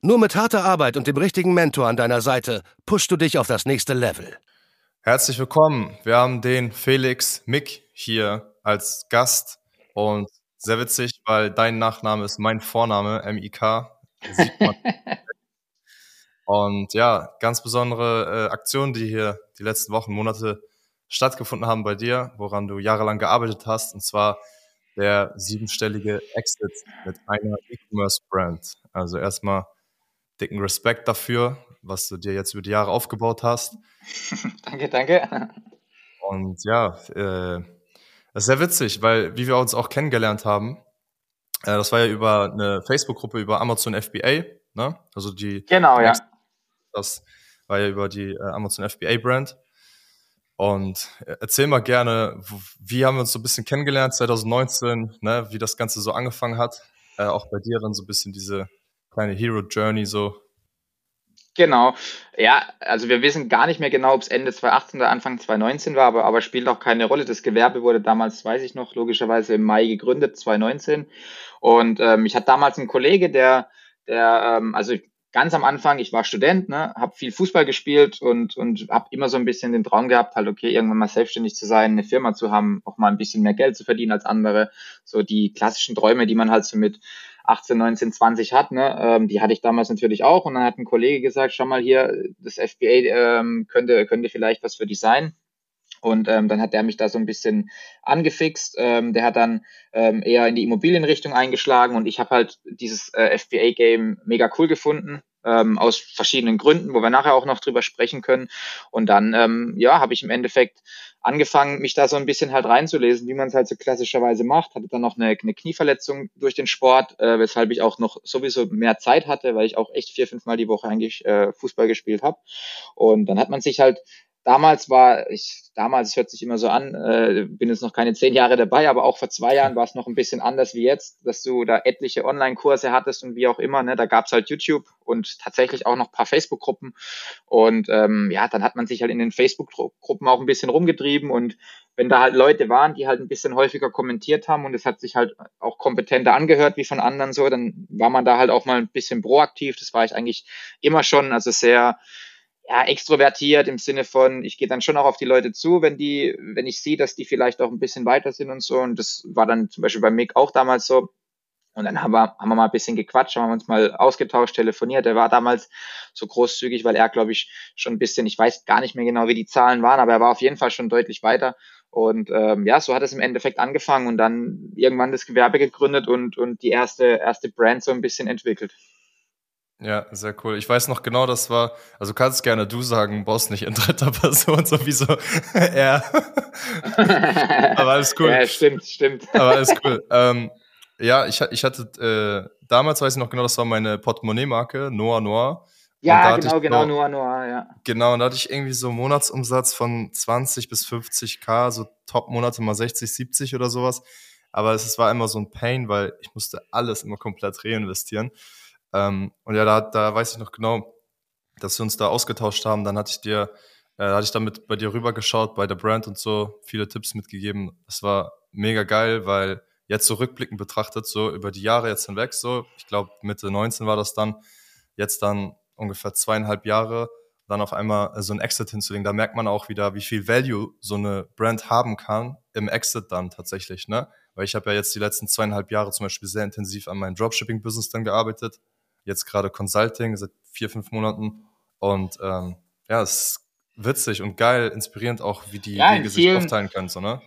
Nur mit harter Arbeit und dem richtigen Mentor an deiner Seite pushst du dich auf das nächste Level. Herzlich willkommen. Wir haben den Felix Mick hier als Gast und sehr witzig, weil dein Nachname ist mein Vorname, M-I-K. und ja, ganz besondere äh, Aktionen, die hier die letzten Wochen, Monate stattgefunden haben bei dir, woran du jahrelang gearbeitet hast, und zwar der siebenstellige Exit mit einer E-Commerce-Brand. Also erstmal dicken Respekt dafür, was du dir jetzt über die Jahre aufgebaut hast. danke, danke. Und ja, äh, das ist sehr witzig, weil wie wir uns auch kennengelernt haben, äh, das war ja über eine Facebook-Gruppe über Amazon FBA, ne? Also die. Genau, ja. Das war ja über die äh, Amazon FBA-Brand. Und äh, erzähl mal gerne, wie haben wir uns so ein bisschen kennengelernt 2019, ne, wie das Ganze so angefangen hat. Äh, auch bei dir dann so ein bisschen diese kleine Hero Journey so. Genau. Ja, also wir wissen gar nicht mehr genau, ob es Ende 2018 oder Anfang 2019 war, aber, aber spielt auch keine Rolle. Das Gewerbe wurde damals, weiß ich noch, logischerweise im Mai gegründet, 2019. Und ähm, ich hatte damals einen Kollege, der, der, ähm, also ganz am Anfang, ich war Student, ne, habe viel Fußball gespielt und, und habe immer so ein bisschen den Traum gehabt, halt, okay, irgendwann mal selbstständig zu sein, eine Firma zu haben, auch mal ein bisschen mehr Geld zu verdienen als andere. So die klassischen Träume, die man halt so mit 18, 19, 20 hat, ne, ähm, die hatte ich damals natürlich auch. Und dann hat ein Kollege gesagt, schau mal hier, das FBA ähm, könnte, könnte vielleicht was für dich sein. Und ähm, dann hat der mich da so ein bisschen angefixt. Ähm, der hat dann ähm, eher in die Immobilienrichtung eingeschlagen und ich habe halt dieses äh, FBA-Game mega cool gefunden. Ähm, aus verschiedenen Gründen, wo wir nachher auch noch drüber sprechen können. Und dann, ähm, ja, habe ich im Endeffekt angefangen, mich da so ein bisschen halt reinzulesen, wie man es halt so klassischerweise macht. Hatte dann noch eine, eine Knieverletzung durch den Sport, äh, weshalb ich auch noch sowieso mehr Zeit hatte, weil ich auch echt vier, fünf Mal die Woche eigentlich äh, Fußball gespielt habe. Und dann hat man sich halt damals war, ich, damals, hört sich immer so an, äh, bin jetzt noch keine zehn Jahre dabei, aber auch vor zwei Jahren war es noch ein bisschen anders wie jetzt, dass du da etliche Online-Kurse hattest und wie auch immer, ne, da gab's halt YouTube und tatsächlich auch noch paar Facebook-Gruppen. Und ähm, ja, dann hat man sich halt in den Facebook-Gruppen auch ein bisschen rumgetrieben und wenn da halt Leute waren, die halt ein bisschen häufiger kommentiert haben und es hat sich halt auch kompetenter angehört wie von anderen so, dann war man da halt auch mal ein bisschen proaktiv, das war ich eigentlich immer schon, also sehr ja, extrovertiert im Sinne von, ich gehe dann schon auch auf die Leute zu, wenn die, wenn ich sehe, dass die vielleicht auch ein bisschen weiter sind und so. Und das war dann zum Beispiel bei Mick auch damals so. Und dann haben wir, haben wir mal ein bisschen gequatscht, haben uns mal ausgetauscht, telefoniert. Er war damals so großzügig, weil er, glaube ich, schon ein bisschen, ich weiß gar nicht mehr genau, wie die Zahlen waren, aber er war auf jeden Fall schon deutlich weiter. Und ähm, ja, so hat es im Endeffekt angefangen und dann irgendwann das Gewerbe gegründet und, und die erste, erste Brand so ein bisschen entwickelt. Ja, sehr cool. Ich weiß noch genau, das war, also kannst gerne du sagen, Boss nicht in dritter Person, sowieso er. Aber alles cool. Ja, stimmt, stimmt. Aber alles cool. Ähm, ja, ich, ich hatte, äh, damals weiß ich noch genau, das war meine Portemonnaie-Marke, Noah Noah. Ja, genau, genau, Noah Noah, ja. Genau, und da hatte ich irgendwie so Monatsumsatz von 20 bis 50k, so Top-Monate mal 60, 70 oder sowas. Aber es war immer so ein Pain, weil ich musste alles immer komplett reinvestieren. Ähm, und ja, da, da weiß ich noch genau, dass wir uns da ausgetauscht haben. Dann hatte ich dir, äh, hatte ich damit bei dir rübergeschaut, bei der Brand und so, viele Tipps mitgegeben. Es war mega geil, weil jetzt so rückblickend betrachtet, so über die Jahre jetzt hinweg, so, ich glaube Mitte 19 war das dann, jetzt dann ungefähr zweieinhalb Jahre, dann auf einmal so ein Exit hinzulegen, da merkt man auch wieder, wie viel Value so eine Brand haben kann im Exit dann tatsächlich, ne? Weil ich habe ja jetzt die letzten zweieinhalb Jahre zum Beispiel sehr intensiv an meinem Dropshipping-Business dann gearbeitet, jetzt gerade Consulting seit vier, fünf Monaten. Und ähm, ja, es ist witzig und geil, inspirierend auch, wie die ja, Wege sich aufteilen können, so, ne?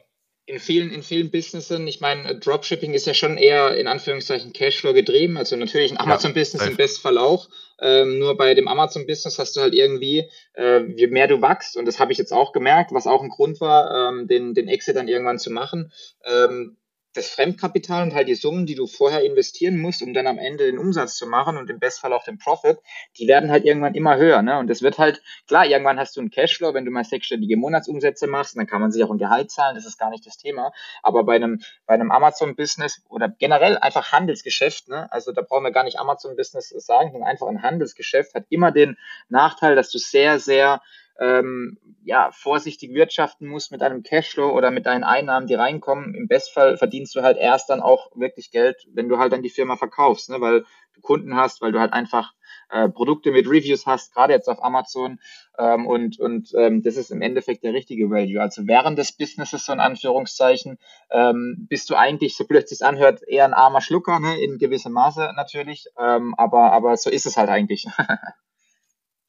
In vielen, in vielen Businessen, ich meine, Dropshipping ist ja schon eher in Anführungszeichen Cashflow getrieben, also natürlich ein Amazon-Business ja, im Bestfall auch. Ähm, nur bei dem Amazon-Business hast du halt irgendwie, äh, je mehr du wachst, und das habe ich jetzt auch gemerkt, was auch ein Grund war, ähm, den, den Exit dann irgendwann zu machen, ähm, das Fremdkapital und halt die Summen, die du vorher investieren musst, um dann am Ende den Umsatz zu machen und im Bestfall auch den Profit, die werden halt irgendwann immer höher. Ne? Und das wird halt, klar, irgendwann hast du einen Cashflow, wenn du mal sechsstellige Monatsumsätze machst, dann kann man sich auch ein Gehalt zahlen, das ist gar nicht das Thema. Aber bei einem, bei einem Amazon-Business oder generell einfach Handelsgeschäft, ne? also da brauchen wir gar nicht Amazon-Business sagen, sondern einfach ein Handelsgeschäft hat immer den Nachteil, dass du sehr, sehr ähm, ja, vorsichtig wirtschaften musst mit einem Cashflow oder mit deinen Einnahmen, die reinkommen. Im Bestfall verdienst du halt erst dann auch wirklich Geld, wenn du halt dann die Firma verkaufst, ne? weil du Kunden hast, weil du halt einfach äh, Produkte mit Reviews hast, gerade jetzt auf Amazon. Ähm, und und ähm, das ist im Endeffekt der richtige Value. Also während des Businesses, so in Anführungszeichen, ähm, bist du eigentlich, so blöd sich anhört, eher ein armer Schlucker, ne? in gewissem Maße natürlich. Ähm, aber, aber so ist es halt eigentlich.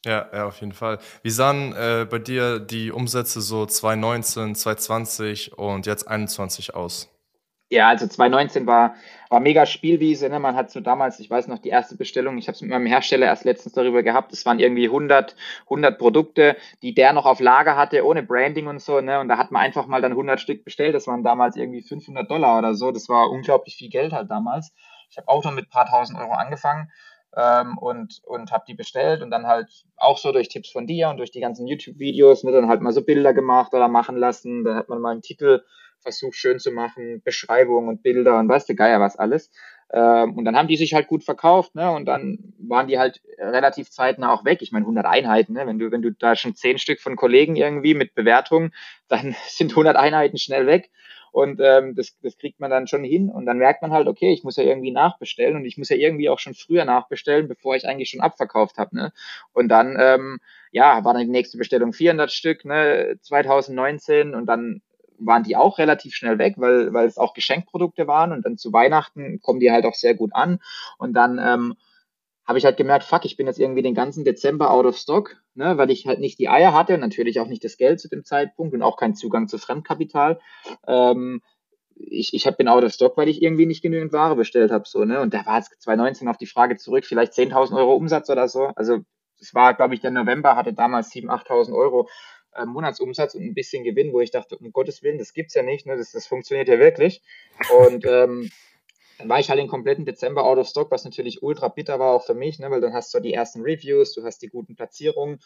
Ja, ja, auf jeden Fall. Wie sahen äh, bei dir die Umsätze so 2019, 2020 und jetzt 2021 aus? Ja, also 2019 war, war mega Spielwiese. Ne? Man hat so damals, ich weiß noch, die erste Bestellung, ich habe es mit meinem Hersteller erst letztens darüber gehabt, es waren irgendwie 100, 100 Produkte, die der noch auf Lager hatte, ohne Branding und so. Ne? Und da hat man einfach mal dann 100 Stück bestellt. Das waren damals irgendwie 500 Dollar oder so. Das war unglaublich viel Geld halt damals. Ich habe auch noch mit ein paar tausend Euro angefangen ähm, und, und habe die bestellt und dann halt auch so durch Tipps von dir und durch die ganzen YouTube-Videos, ne, dann halt mal so Bilder gemacht oder machen lassen. Dann hat man mal einen Titel versucht schön zu machen, Beschreibung und Bilder und weißt du, Geier was alles. Ähm, und dann haben die sich halt gut verkauft, ne? Und dann waren die halt relativ zeitnah auch weg. Ich meine, 100 Einheiten, ne? Wenn du, wenn du da schon 10 Stück von Kollegen irgendwie mit Bewertungen, dann sind 100 Einheiten schnell weg. Und ähm, das, das kriegt man dann schon hin. Und dann merkt man halt, okay, ich muss ja irgendwie nachbestellen und ich muss ja irgendwie auch schon früher nachbestellen, bevor ich eigentlich schon abverkauft habe. Ne? Und dann, ähm, ja, war dann die nächste Bestellung 400 Stück, ne, 2019 und dann waren die auch relativ schnell weg, weil, weil es auch Geschenkprodukte waren und dann zu Weihnachten kommen die halt auch sehr gut an. Und dann ähm, habe ich halt gemerkt, fuck, ich bin jetzt irgendwie den ganzen Dezember out of stock, ne, weil ich halt nicht die Eier hatte, natürlich auch nicht das Geld zu dem Zeitpunkt und auch keinen Zugang zu Fremdkapital. Ähm, ich, ich hab, bin out of stock, weil ich irgendwie nicht genügend Ware bestellt habe. So, ne? Und da war jetzt 2019 auf die Frage zurück, vielleicht 10.000 Euro Umsatz oder so. Also es war, glaube ich, der November hatte damals 7.000, 8.000 Euro äh, Monatsumsatz und ein bisschen Gewinn, wo ich dachte, um Gottes Willen, das gibt's ja nicht, ne? das, das funktioniert ja wirklich. Und ähm, dann war ich halt den kompletten Dezember out of stock, was natürlich ultra bitter war auch für mich, ne, weil dann hast du die ersten Reviews, du hast die guten Platzierungen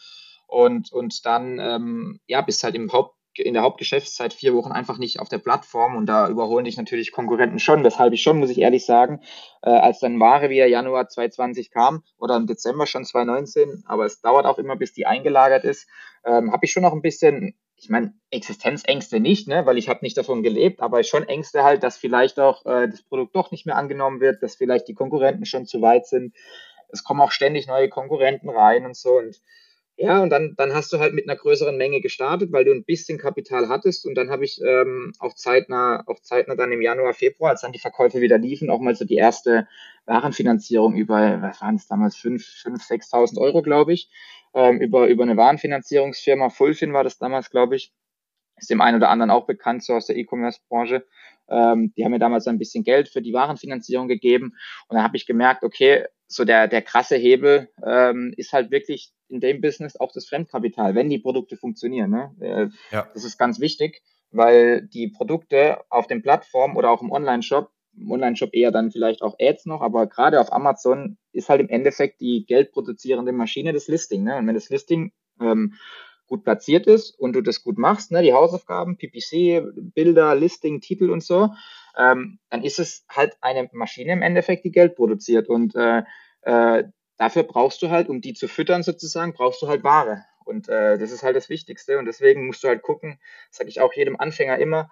und, und dann ähm, ja, bist halt im Haupt, in der Hauptgeschäftszeit vier Wochen einfach nicht auf der Plattform und da überholen dich natürlich Konkurrenten schon, weshalb ich schon, muss ich ehrlich sagen, äh, als dann Ware wieder Januar 2020 kam oder im Dezember schon 2019, aber es dauert auch immer, bis die eingelagert ist, ähm, habe ich schon noch ein bisschen ich meine, Existenzängste nicht, ne, weil ich habe nicht davon gelebt, aber schon Ängste halt, dass vielleicht auch äh, das Produkt doch nicht mehr angenommen wird, dass vielleicht die Konkurrenten schon zu weit sind. Es kommen auch ständig neue Konkurrenten rein und so. Und ja, und dann, dann hast du halt mit einer größeren Menge gestartet, weil du ein bisschen Kapital hattest. Und dann habe ich ähm, auch zeitnah, auch zeitnah dann im Januar, Februar, als dann die Verkäufe wieder liefen, auch mal so die erste Warenfinanzierung über, was waren es damals, 5.000, 5.000, 6.000 Euro, glaube ich ähm, über, über eine Warenfinanzierungsfirma, Fullfin war das damals, glaube ich, ist dem einen oder anderen auch bekannt, so aus der E-Commerce-Branche. Ähm, die haben mir damals ein bisschen Geld für die Warenfinanzierung gegeben und dann habe ich gemerkt, okay, so der, der krasse Hebel ähm, ist halt wirklich in dem Business auch das Fremdkapital, wenn die Produkte funktionieren. Ne? Äh, ja. Das ist ganz wichtig, weil die Produkte auf den Plattformen oder auch im Online-Shop Online-Shop eher dann vielleicht auch Ads noch, aber gerade auf Amazon ist halt im Endeffekt die geldproduzierende Maschine das Listing. Ne? Und wenn das Listing ähm, gut platziert ist und du das gut machst, ne, die Hausaufgaben, PPC, Bilder, Listing, Titel und so, ähm, dann ist es halt eine Maschine im Endeffekt, die Geld produziert. Und äh, äh, dafür brauchst du halt, um die zu füttern sozusagen, brauchst du halt Ware. Und äh, das ist halt das Wichtigste. Und deswegen musst du halt gucken, sage ich auch jedem Anfänger immer,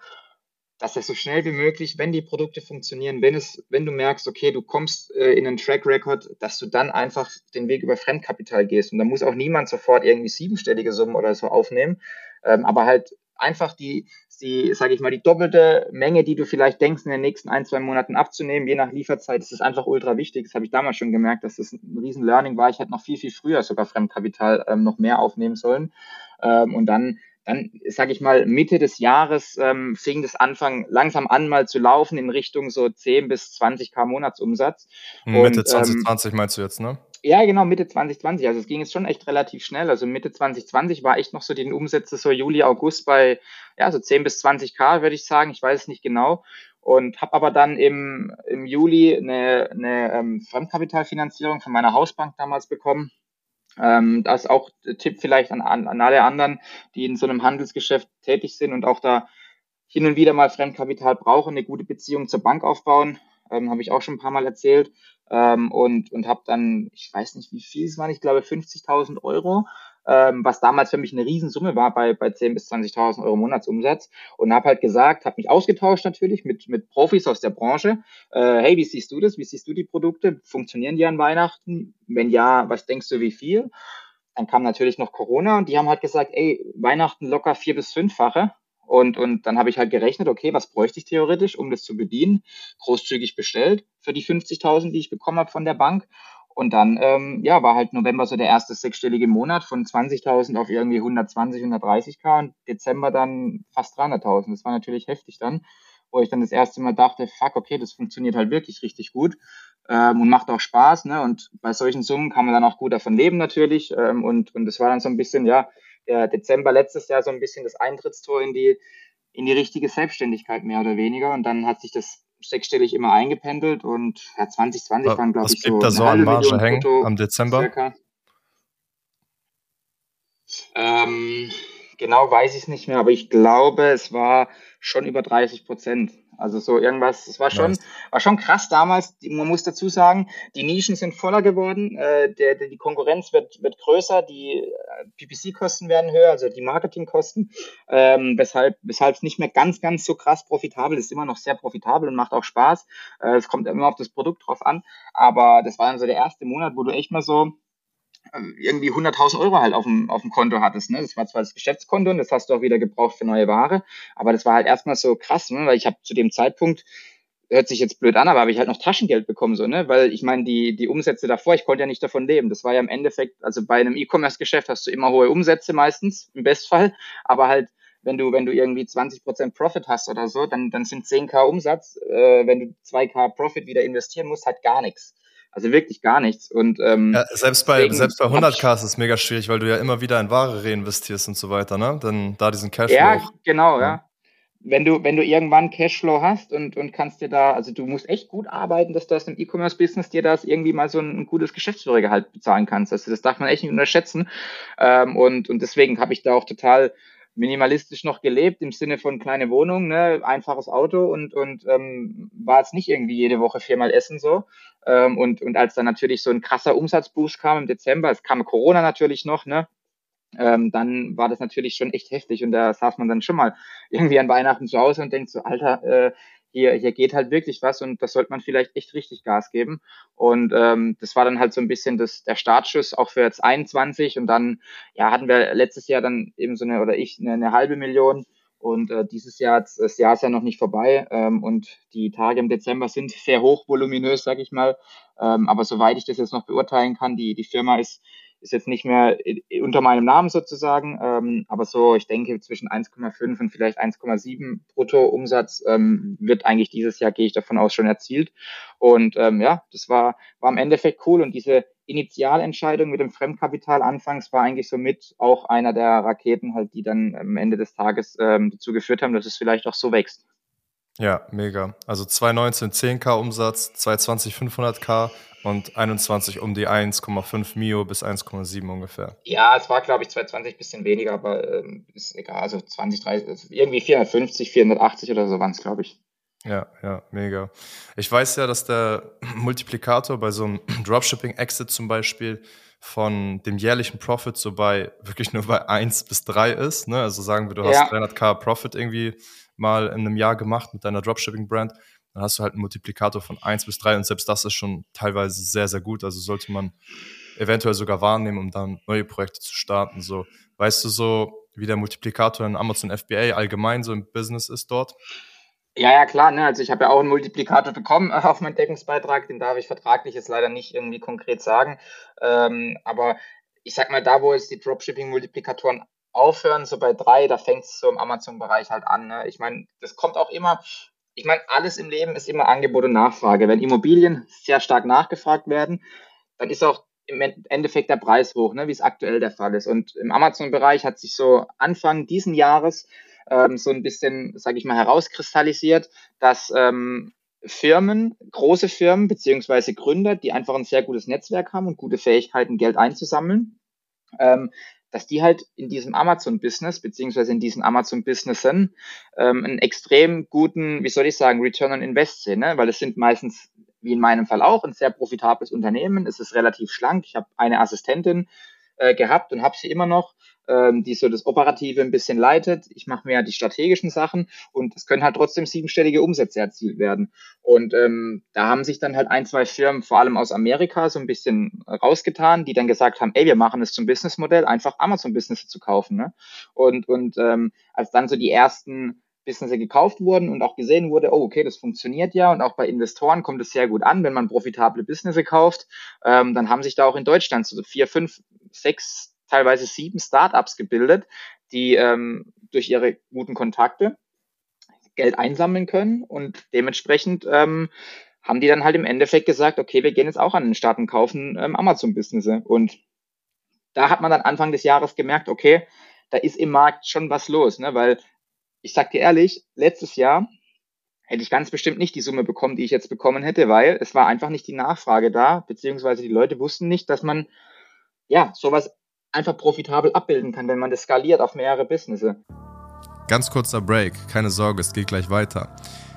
dass er so schnell wie möglich, wenn die Produkte funktionieren, wenn es, wenn du merkst, okay, du kommst äh, in einen Track Record, dass du dann einfach den Weg über Fremdkapital gehst. Und da muss auch niemand sofort irgendwie siebenstellige Summen oder so aufnehmen, ähm, aber halt einfach die, die, sage ich mal, die doppelte Menge, die du vielleicht denkst, in den nächsten ein, zwei Monaten abzunehmen, je nach Lieferzeit, das ist einfach ultra wichtig. Das habe ich damals schon gemerkt, dass das ein riesen Learning war. Ich hätte noch viel, viel früher sogar Fremdkapital ähm, noch mehr aufnehmen sollen. Ähm, und dann dann, sage ich mal, Mitte des Jahres ähm, fing das Anfang langsam an mal zu laufen in Richtung so 10 bis 20 K Monatsumsatz. Mitte und, 2020 ähm, meinst du jetzt, ne? Ja, genau, Mitte 2020. Also es ging jetzt schon echt relativ schnell. Also Mitte 2020 war echt noch so die Umsätze so Juli, August bei ja, so 10 bis 20 K, würde ich sagen. Ich weiß es nicht genau. und habe aber dann im, im Juli eine, eine ähm, Fremdkapitalfinanzierung von meiner Hausbank damals bekommen. Ähm, das ist auch Tipp vielleicht an, an, alle anderen, die in so einem Handelsgeschäft tätig sind und auch da hin und wieder mal Fremdkapital brauchen, eine gute Beziehung zur Bank aufbauen. Ähm, habe ich auch schon ein paar Mal erzählt. Ähm, und und habe dann, ich weiß nicht, wie viel es waren, ich glaube 50.000 Euro ähm, was damals für mich eine Riesensumme war bei, bei 10.000 bis 20.000 Euro Monatsumsatz und habe halt gesagt, habe mich ausgetauscht natürlich mit, mit Profis aus der Branche. Äh, hey, wie siehst du das? Wie siehst du die Produkte? Funktionieren die an Weihnachten? Wenn ja, was denkst du, wie viel? Dann kam natürlich noch Corona und die haben halt gesagt, ey, Weihnachten locker vier bis fünffache. Und, und dann habe ich halt gerechnet, okay, was bräuchte ich theoretisch, um das zu bedienen? Großzügig bestellt für die 50.000, die ich bekommen habe von der Bank. Und dann, ähm, ja, war halt November so der erste sechsstellige Monat von 20.000 auf irgendwie 120, 130k und Dezember dann fast 300.000. Das war natürlich heftig dann, wo ich dann das erste Mal dachte, fuck, okay, das funktioniert halt wirklich richtig gut ähm, und macht auch Spaß. Ne? Und bei solchen Summen kann man dann auch gut davon leben natürlich. Ähm, und, und das war dann so ein bisschen, ja, der Dezember letztes Jahr so ein bisschen das Eintrittstor in die, in die richtige Selbstständigkeit mehr oder weniger. Und dann hat sich das sechsstellig immer eingependelt und ja, 2020 waren, glaube ich, so. Was da so an Marge hängen am Dezember? Circa. Ähm, genau weiß ich es nicht mehr, aber ich glaube, es war schon über 30 Prozent. Also so irgendwas, es war schon, nice. war schon krass damals. Man muss dazu sagen, die Nischen sind voller geworden, äh, der, der, die Konkurrenz wird, wird größer, die äh, PPC-Kosten werden höher, also die Marketingkosten, ähm, weshalb weshalb es nicht mehr ganz, ganz so krass profitabel ist, immer noch sehr profitabel und macht auch Spaß. Äh, es kommt immer auf das Produkt drauf an, aber das war dann so der erste Monat, wo du echt mal so irgendwie 100.000 Euro halt auf dem, auf dem Konto hattest. Ne? Das war zwar das Geschäftskonto und das hast du auch wieder gebraucht für neue Ware, aber das war halt erstmal so krass, ne? weil ich habe zu dem Zeitpunkt, hört sich jetzt blöd an, aber habe ich halt noch Taschengeld bekommen, so, ne? Weil ich meine, die, die Umsätze davor, ich konnte ja nicht davon leben. Das war ja im Endeffekt, also bei einem E-Commerce-Geschäft hast du immer hohe Umsätze meistens, im Bestfall, aber halt wenn du, wenn du irgendwie 20% Profit hast oder so, dann, dann sind 10k Umsatz, äh, wenn du 2k Profit wieder investieren musst, halt gar nichts. Also wirklich gar nichts. Und, ähm, ja, selbst bei, selbst bei 100k ist es mega schwierig, weil du ja immer wieder in Ware reinvestierst und so weiter, ne? Dann da diesen Cashflow. Ja, genau, ja. ja. Wenn du, wenn du irgendwann Cashflow hast und, und kannst dir da, also du musst echt gut arbeiten, dass du aus dem E-Commerce-Business dir das irgendwie mal so ein, ein gutes Geschäftsführergehalt bezahlen kannst. Also das darf man echt nicht unterschätzen. Ähm, und, und deswegen habe ich da auch total minimalistisch noch gelebt im Sinne von kleine Wohnung, ne, einfaches Auto und und ähm, war jetzt nicht irgendwie jede Woche viermal essen so. Ähm, und und als dann natürlich so ein krasser Umsatzboost kam im Dezember, es kam Corona natürlich noch, ne, ähm, dann war das natürlich schon echt heftig und da saß man dann schon mal irgendwie an Weihnachten zu Hause und denkt so, Alter, äh, hier, hier geht halt wirklich was und das sollte man vielleicht echt richtig Gas geben. Und ähm, das war dann halt so ein bisschen das, der Startschuss auch für jetzt 21 und dann ja hatten wir letztes Jahr dann eben so eine oder ich eine, eine halbe Million und äh, dieses Jahr, das Jahr ist ja noch nicht vorbei ähm, und die Tage im Dezember sind sehr hoch voluminös, sag ich mal. Ähm, aber soweit ich das jetzt noch beurteilen kann, die, die Firma ist ist jetzt nicht mehr unter meinem Namen sozusagen, ähm, aber so, ich denke, zwischen 1,5 und vielleicht 1,7 Bruttoumsatz ähm, wird eigentlich dieses Jahr, gehe ich davon aus, schon erzielt. Und ähm, ja, das war, war im Endeffekt cool und diese Initialentscheidung mit dem Fremdkapital anfangs war eigentlich somit auch einer der Raketen halt, die dann am Ende des Tages ähm, dazu geführt haben, dass es vielleicht auch so wächst. Ja, mega. Also 2019 10k Umsatz, 2020 500k und 21 um die 1,5 Mio bis 1,7 ungefähr. Ja, es war, glaube ich, 2020 ein bisschen weniger, aber ähm, ist egal. Also 20, 30, irgendwie 450, 480 oder so waren es, glaube ich. Ja, ja, mega. Ich weiß ja, dass der Multiplikator bei so einem Dropshipping-Exit zum Beispiel von dem jährlichen Profit so bei wirklich nur bei 1 bis 3 ist. Ne? Also sagen wir, du ja. hast 300k Profit irgendwie mal in einem Jahr gemacht mit deiner Dropshipping-Brand dann hast du halt einen Multiplikator von 1 bis 3 und selbst das ist schon teilweise sehr, sehr gut. Also sollte man eventuell sogar wahrnehmen, um dann neue Projekte zu starten. So, weißt du so, wie der Multiplikator in Amazon FBA allgemein so im Business ist dort? Ja, ja, klar. Ne? Also ich habe ja auch einen Multiplikator bekommen äh, auf meinen Deckungsbeitrag. Den darf ich vertraglich jetzt leider nicht irgendwie konkret sagen. Ähm, aber ich sag mal, da, wo jetzt die Dropshipping-Multiplikatoren aufhören, so bei drei, da fängt es so im Amazon-Bereich halt an. Ne? Ich meine, das kommt auch immer ich meine, alles im Leben ist immer Angebot und Nachfrage. Wenn Immobilien sehr stark nachgefragt werden, dann ist auch im Endeffekt der Preis hoch, ne, wie es aktuell der Fall ist. Und im Amazon-Bereich hat sich so Anfang diesen Jahres ähm, so ein bisschen, sage ich mal, herauskristallisiert, dass ähm, Firmen, große Firmen beziehungsweise Gründer, die einfach ein sehr gutes Netzwerk haben und gute Fähigkeiten, Geld einzusammeln, ähm, dass die halt in diesem Amazon-Business beziehungsweise in diesen Amazon-Businessen ähm, einen extrem guten, wie soll ich sagen, Return on Invest sehen, ne? weil es sind meistens, wie in meinem Fall auch, ein sehr profitables Unternehmen, es ist relativ schlank, ich habe eine Assistentin äh, gehabt und habe sie immer noch ähm, die so das Operative ein bisschen leitet. Ich mache mehr die strategischen Sachen und es können halt trotzdem siebenstellige Umsätze erzielt werden. Und ähm, da haben sich dann halt ein, zwei Firmen, vor allem aus Amerika, so ein bisschen rausgetan, die dann gesagt haben, ey, wir machen es zum Businessmodell, einfach Amazon-Business zu kaufen. Ne? Und, und ähm, als dann so die ersten Business gekauft wurden und auch gesehen wurde, oh, okay, das funktioniert ja und auch bei Investoren kommt es sehr gut an, wenn man profitable Business kauft, ähm, dann haben sich da auch in Deutschland so vier, fünf, sechs teilweise sieben Startups gebildet, die ähm, durch ihre guten Kontakte Geld einsammeln können und dementsprechend ähm, haben die dann halt im Endeffekt gesagt, okay, wir gehen jetzt auch an den Start und kaufen ähm, Amazon-Business. Und da hat man dann Anfang des Jahres gemerkt, okay, da ist im Markt schon was los, ne? weil ich sag dir ehrlich, letztes Jahr hätte ich ganz bestimmt nicht die Summe bekommen, die ich jetzt bekommen hätte, weil es war einfach nicht die Nachfrage da, beziehungsweise die Leute wussten nicht, dass man ja sowas einfach profitabel abbilden kann, wenn man das skaliert auf mehrere Businesses. Ganz kurzer Break, keine Sorge, es geht gleich weiter.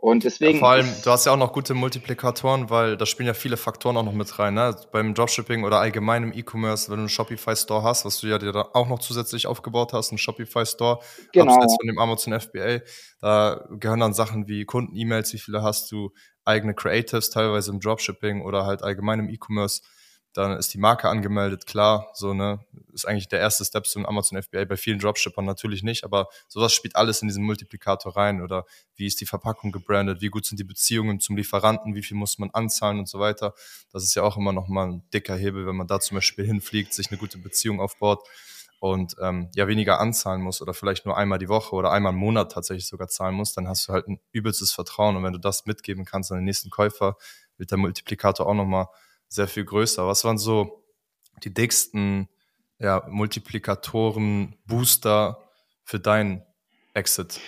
Und deswegen. Ja, vor allem, du hast ja auch noch gute Multiplikatoren, weil da spielen ja viele Faktoren auch noch mit rein. Ne? Beim Dropshipping oder allgemein im E-Commerce, wenn du einen Shopify-Store hast, was du ja dir da auch noch zusätzlich aufgebaut hast, einen Shopify-Store, genau. abseits von dem Amazon FBA, da gehören dann Sachen wie Kunden-E-Mails, wie viele hast du, eigene Creatives, teilweise im Dropshipping oder halt allgemein im E-Commerce dann ist die Marke angemeldet, klar, so, ne, ist eigentlich der erste Step zum Amazon FBA, bei vielen Dropshippern natürlich nicht, aber sowas spielt alles in diesen Multiplikator rein oder wie ist die Verpackung gebrandet, wie gut sind die Beziehungen zum Lieferanten, wie viel muss man anzahlen und so weiter. Das ist ja auch immer noch mal ein dicker Hebel, wenn man da zum Beispiel hinfliegt, sich eine gute Beziehung aufbaut und ähm, ja weniger anzahlen muss oder vielleicht nur einmal die Woche oder einmal im Monat tatsächlich sogar zahlen muss, dann hast du halt ein übelstes Vertrauen und wenn du das mitgeben kannst an den nächsten Käufer, wird der Multiplikator auch nochmal sehr viel größer. Was waren so die dicksten ja, Multiplikatoren, Booster für deinen Exit?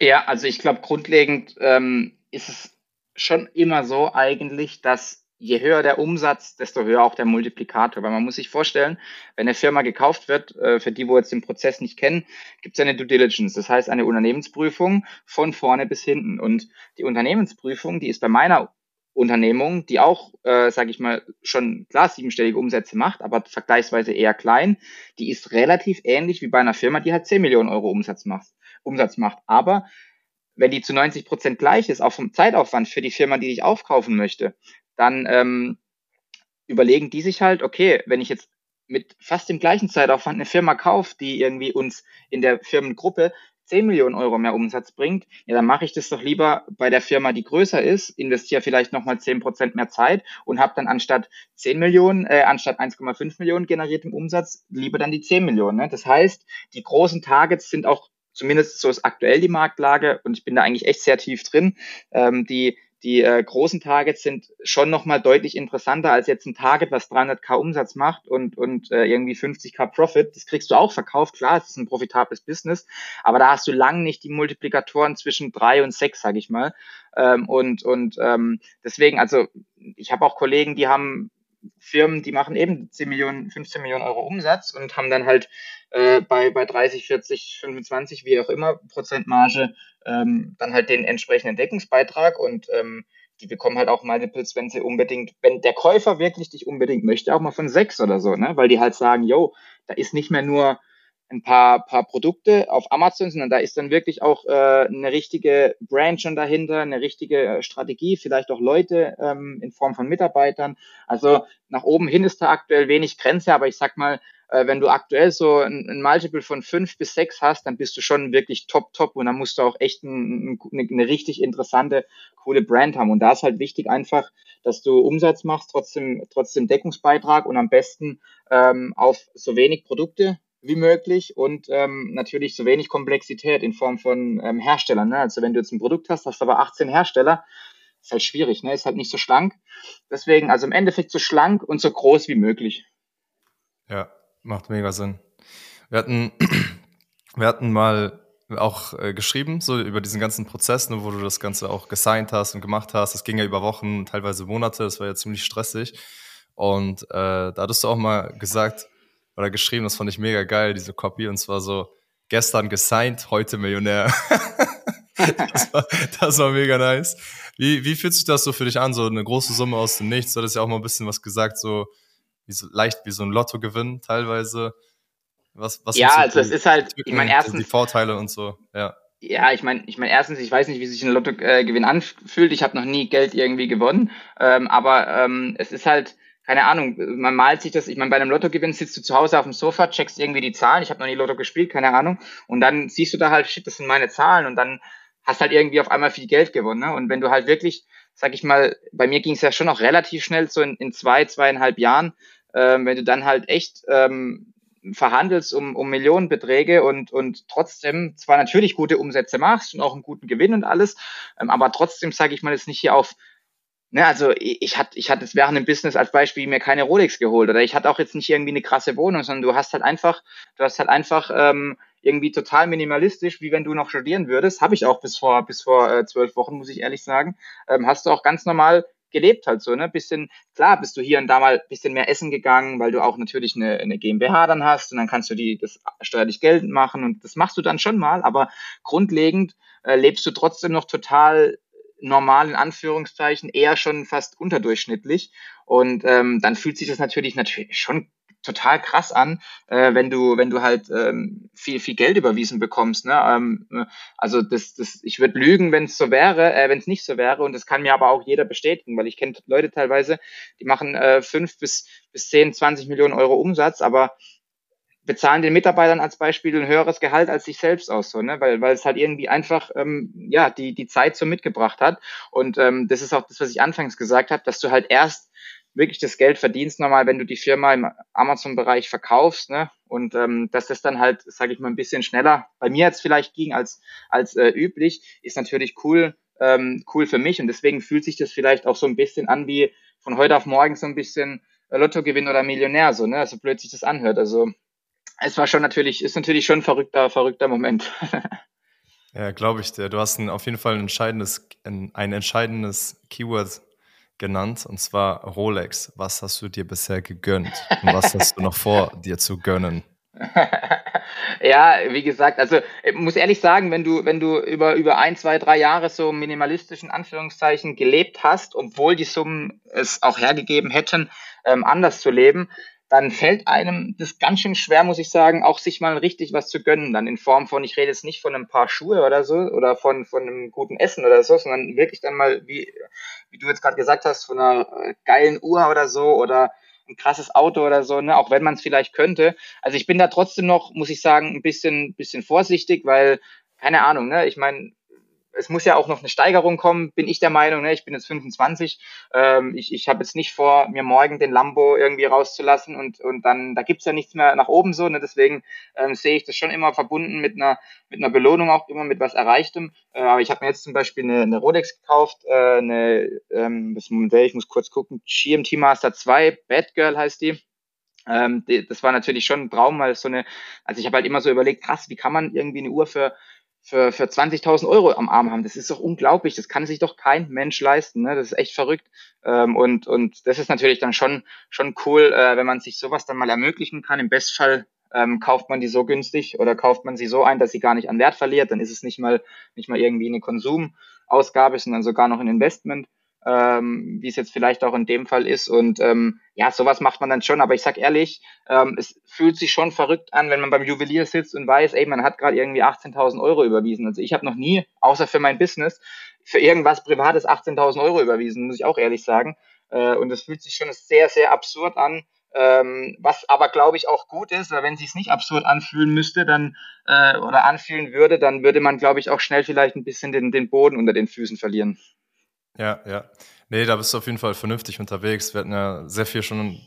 Ja, also ich glaube, grundlegend ähm, ist es schon immer so eigentlich, dass je höher der Umsatz, desto höher auch der Multiplikator. Weil man muss sich vorstellen, wenn eine Firma gekauft wird, äh, für die, wo jetzt den Prozess nicht kennen, gibt es eine Due Diligence, das heißt eine Unternehmensprüfung von vorne bis hinten. Und die Unternehmensprüfung, die ist bei meiner Unternehmung, die auch, äh, sage ich mal, schon klar siebenstellige Umsätze macht, aber vergleichsweise eher klein, die ist relativ ähnlich wie bei einer Firma, die halt 10 Millionen Euro Umsatz macht. Umsatz macht. Aber wenn die zu 90 Prozent gleich ist, auch vom Zeitaufwand für die Firma, die dich aufkaufen möchte, dann ähm, überlegen die sich halt, okay, wenn ich jetzt mit fast dem gleichen Zeitaufwand eine Firma kaufe, die irgendwie uns in der Firmengruppe 10 Millionen Euro mehr Umsatz bringt, ja, dann mache ich das doch lieber bei der Firma, die größer ist, investiere vielleicht nochmal 10 Prozent mehr Zeit und habe dann anstatt 10 Millionen, äh, anstatt 1,5 Millionen generiertem Umsatz, lieber dann die 10 Millionen. Ne? Das heißt, die großen Targets sind auch zumindest so ist aktuell die Marktlage und ich bin da eigentlich echt sehr tief drin. Ähm, die die äh, großen Targets sind schon nochmal deutlich interessanter als jetzt ein Target, was 300k Umsatz macht und, und äh, irgendwie 50k Profit. Das kriegst du auch verkauft. Klar, es ist ein profitables Business, aber da hast du lang nicht die Multiplikatoren zwischen drei und sechs, sage ich mal. Ähm, und und ähm, deswegen, also ich habe auch Kollegen, die haben Firmen, die machen eben 10 Millionen, 15 Millionen Euro Umsatz und haben dann halt äh, bei, bei 30, 40, 25, wie auch immer, Prozentmarge, ähm, dann halt den entsprechenden Deckungsbeitrag und ähm, die bekommen halt auch Multiples, wenn sie unbedingt, wenn der Käufer wirklich dich unbedingt möchte, auch mal von sechs oder so, ne? Weil die halt sagen, yo, da ist nicht mehr nur ein paar, paar Produkte auf Amazon, sondern da ist dann wirklich auch äh, eine richtige Brand schon dahinter, eine richtige äh, Strategie, vielleicht auch Leute ähm, in Form von Mitarbeitern. Also nach oben hin ist da aktuell wenig Grenze, aber ich sag mal, äh, wenn du aktuell so ein, ein, Multiple von fünf bis sechs hast, dann bist du schon wirklich top, top und dann musst du auch echt ein, ein, eine, richtig interessante, coole Brand haben. Und da ist halt wichtig einfach, dass du Umsatz machst, trotzdem, trotzdem Deckungsbeitrag und am besten ähm, auf so wenig Produkte wie möglich und ähm, natürlich so wenig Komplexität in Form von ähm, Herstellern. Ne? Also wenn du jetzt ein Produkt hast, hast aber 18 Hersteller, ist halt schwierig, ne? ist halt nicht so schlank. Deswegen, also im Endeffekt so schlank und so groß wie möglich. Ja, macht mega Sinn. Wir hatten, wir hatten mal auch äh, geschrieben, so über diesen ganzen Prozess, ne, wo du das Ganze auch gesigned hast und gemacht hast. Das ging ja über Wochen, teilweise Monate, das war ja ziemlich stressig. Und äh, da hattest du auch mal gesagt, oder geschrieben, das fand ich mega geil, diese Copy. Und zwar so, gestern gesigned, heute Millionär. das, war, das war mega nice. Wie, wie fühlt sich das so für dich an, so eine große Summe aus dem Nichts? Du hattest ja auch mal ein bisschen was gesagt, so, wie so leicht wie so ein Lottogewinn teilweise. Was, was ja, also es ist halt, ich meine, erstens. Die Vorteile und so, ja. Ja, ich meine, ich meine, erstens, ich weiß nicht, wie sich ein Lottogewinn anfühlt. Ich habe noch nie Geld irgendwie gewonnen. Ähm, aber ähm, es ist halt, keine Ahnung, man malt sich das, ich meine, bei einem Lottogewinn sitzt du zu Hause auf dem Sofa, checkst irgendwie die Zahlen, ich habe noch nie Lotto gespielt, keine Ahnung, und dann siehst du da halt, shit, das sind meine Zahlen und dann hast halt irgendwie auf einmal viel Geld gewonnen. Ne? Und wenn du halt wirklich, sag ich mal, bei mir ging es ja schon noch relativ schnell, so in, in zwei, zweieinhalb Jahren, ähm, wenn du dann halt echt ähm, verhandelst um, um Millionenbeträge und, und trotzdem zwar natürlich gute Umsätze machst und auch einen guten Gewinn und alles, ähm, aber trotzdem, sage ich mal, jetzt nicht hier auf Ne, also ich, ich hatte ich hatte es während dem Business als Beispiel mir keine Rolex geholt oder ich hatte auch jetzt nicht irgendwie eine krasse Wohnung, sondern du hast halt einfach, du hast halt einfach ähm, irgendwie total minimalistisch, wie wenn du noch studieren würdest. Habe ich auch bis vor bis vor äh, zwölf Wochen, muss ich ehrlich sagen. Ähm, hast du auch ganz normal gelebt halt so, ne? Bisschen, klar bist du hier und da mal bisschen mehr essen gegangen, weil du auch natürlich eine, eine GmbH dann hast und dann kannst du die das steuerlich geltend machen und das machst du dann schon mal, aber grundlegend äh, lebst du trotzdem noch total normal in Anführungszeichen eher schon fast unterdurchschnittlich. Und ähm, dann fühlt sich das natürlich natürlich schon total krass an, äh, wenn du wenn du halt ähm, viel viel Geld überwiesen bekommst. Ne? Ähm, also das das ich würde lügen, wenn es so wäre, äh, wenn es nicht so wäre. Und das kann mir aber auch jeder bestätigen, weil ich kenne Leute teilweise, die machen äh, fünf bis bis zehn, zwanzig Millionen Euro Umsatz, aber bezahlen den Mitarbeitern als Beispiel ein höheres Gehalt als sich selbst aus, so, ne? weil, weil es halt irgendwie einfach ähm, ja die, die Zeit so mitgebracht hat. Und ähm, das ist auch das, was ich anfangs gesagt habe, dass du halt erst wirklich das Geld verdienst nochmal, wenn du die Firma im Amazon-Bereich verkaufst, ne? Und ähm, dass das dann halt, sage ich mal, ein bisschen schneller bei mir jetzt vielleicht ging als als äh, üblich, ist natürlich cool, ähm, cool für mich und deswegen fühlt sich das vielleicht auch so ein bisschen an wie von heute auf morgen so ein bisschen Lottogewinn oder Millionär, so ne? Also blöd sich das anhört. Also es war schon natürlich, ist natürlich schon ein verrückter, verrückter Moment. ja, glaube ich dir. Du hast ein, auf jeden Fall ein entscheidendes, ein, ein entscheidendes Keyword genannt, und zwar Rolex. Was hast du dir bisher gegönnt? Und was hast du noch vor, dir zu gönnen? ja, wie gesagt, also ich muss ehrlich sagen, wenn du, wenn du über, über ein, zwei, drei Jahre so minimalistischen Anführungszeichen gelebt hast, obwohl die Summen es auch hergegeben hätten, ähm, anders zu leben, dann fällt einem das ganz schön schwer, muss ich sagen, auch sich mal richtig was zu gönnen. Dann in Form von, ich rede jetzt nicht von einem paar Schuhe oder so oder von, von einem guten Essen oder so, sondern wirklich dann mal, wie, wie du jetzt gerade gesagt hast, von einer äh, geilen Uhr oder so oder ein krasses Auto oder so, ne, auch wenn man es vielleicht könnte. Also ich bin da trotzdem noch, muss ich sagen, ein bisschen, bisschen vorsichtig, weil, keine Ahnung, ne, ich meine, es muss ja auch noch eine Steigerung kommen, bin ich der Meinung. Ne? Ich bin jetzt 25. Ähm, ich ich habe jetzt nicht vor, mir morgen den Lambo irgendwie rauszulassen und, und dann, da gibt's ja nichts mehr nach oben so. Ne? Deswegen ähm, sehe ich das schon immer verbunden mit einer, mit einer Belohnung, auch immer mit was Erreichtem. Äh, aber ich habe mir jetzt zum Beispiel eine, eine Rolex gekauft, äh, eine, ähm, das Modell, ich muss kurz gucken, GMT Master 2, Bad Girl heißt die. Ähm, das war natürlich schon ein Traum, weil so eine, also ich habe halt immer so überlegt, krass, wie kann man irgendwie eine Uhr für für, für 20.000 Euro am Arm haben. Das ist doch unglaublich. Das kann sich doch kein Mensch leisten. Ne? Das ist echt verrückt. Ähm, und, und das ist natürlich dann schon, schon cool, äh, wenn man sich sowas dann mal ermöglichen kann. Im Bestfall ähm, kauft man die so günstig oder kauft man sie so ein, dass sie gar nicht an Wert verliert. Dann ist es nicht mal, nicht mal irgendwie eine Konsumausgabe, sondern sogar noch ein Investment ähm, wie es jetzt vielleicht auch in dem Fall ist. Und ähm, ja, sowas macht man dann schon. Aber ich sag ehrlich, ähm, es fühlt sich schon verrückt an, wenn man beim Juwelier sitzt und weiß, ey, man hat gerade irgendwie 18.000 Euro überwiesen. Also ich habe noch nie, außer für mein Business, für irgendwas Privates 18.000 Euro überwiesen, muss ich auch ehrlich sagen. Äh, und es fühlt sich schon sehr, sehr absurd an, Ähm, was aber, glaube ich, auch gut ist, weil wenn sie es nicht absurd anfühlen müsste, dann äh, oder anfühlen würde, dann würde man, glaube ich, auch schnell vielleicht ein bisschen den, den Boden unter den Füßen verlieren. Ja, ja. Nee, da bist du auf jeden Fall vernünftig unterwegs. Wir hatten ja sehr viel schon